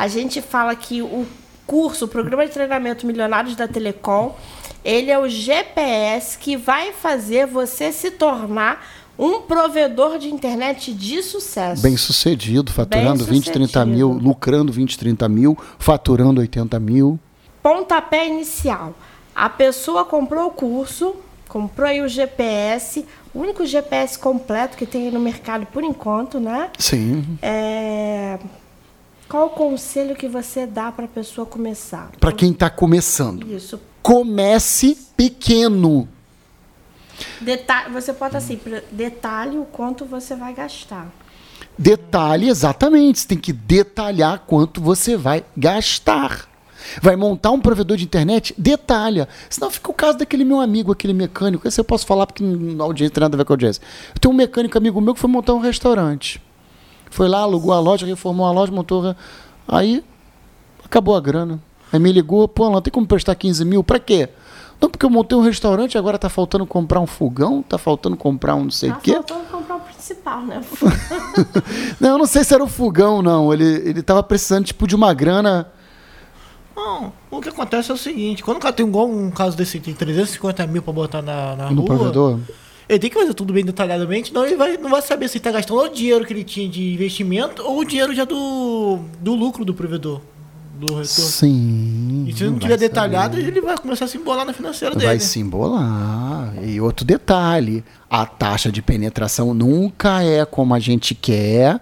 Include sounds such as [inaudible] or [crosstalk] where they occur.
A gente fala que o curso, o programa de treinamento Milionários da Telecom, ele é o GPS que vai fazer você se tornar um provedor de internet de sucesso. Bem sucedido, faturando Bem 20, 30 mil, sucedido. lucrando 20, 30 mil, faturando 80 mil. Pontapé inicial. A pessoa comprou o curso, comprou aí o GPS, o único GPS completo que tem aí no mercado por enquanto, né? Sim. É... Qual o conselho que você dá para a pessoa começar? Para quem está começando. Isso. Comece pequeno. Deta você bota assim, detalhe o quanto você vai gastar. Detalhe exatamente. Você tem que detalhar quanto você vai gastar. Vai montar um provedor de internet? Detalha. Senão fica o caso daquele meu amigo, aquele mecânico. Esse eu posso falar porque na audiência tem nada a ver com a audiência. Eu tenho um mecânico amigo meu que foi montar um restaurante. Foi lá, alugou a loja, reformou a loja, montou. a- Aí acabou a grana. Aí me ligou, pô, não tem como prestar 15 mil? Pra quê? Não, porque eu montei um restaurante, agora tá faltando comprar um fogão, tá faltando comprar um não sei o Tá quê. faltando comprar o principal, né? [laughs] Não, eu não sei se era o fogão, não. Ele, ele tava precisando, tipo, de uma grana. Não, o que acontece é o seguinte, quando o cara tem igual um caso desse, tem 350 mil pra botar na, na no rua, provedor. Ele tem que fazer tudo bem detalhadamente, senão ele vai, não vai saber se ele tá gastando o dinheiro que ele tinha de investimento ou o dinheiro já do, do lucro do provedor, do retorno. Sim. E se ele não vai tiver detalhado, saber. ele vai começar a se embolar na financeira dele. Vai se embolar. E outro detalhe: a taxa de penetração nunca é como a gente quer.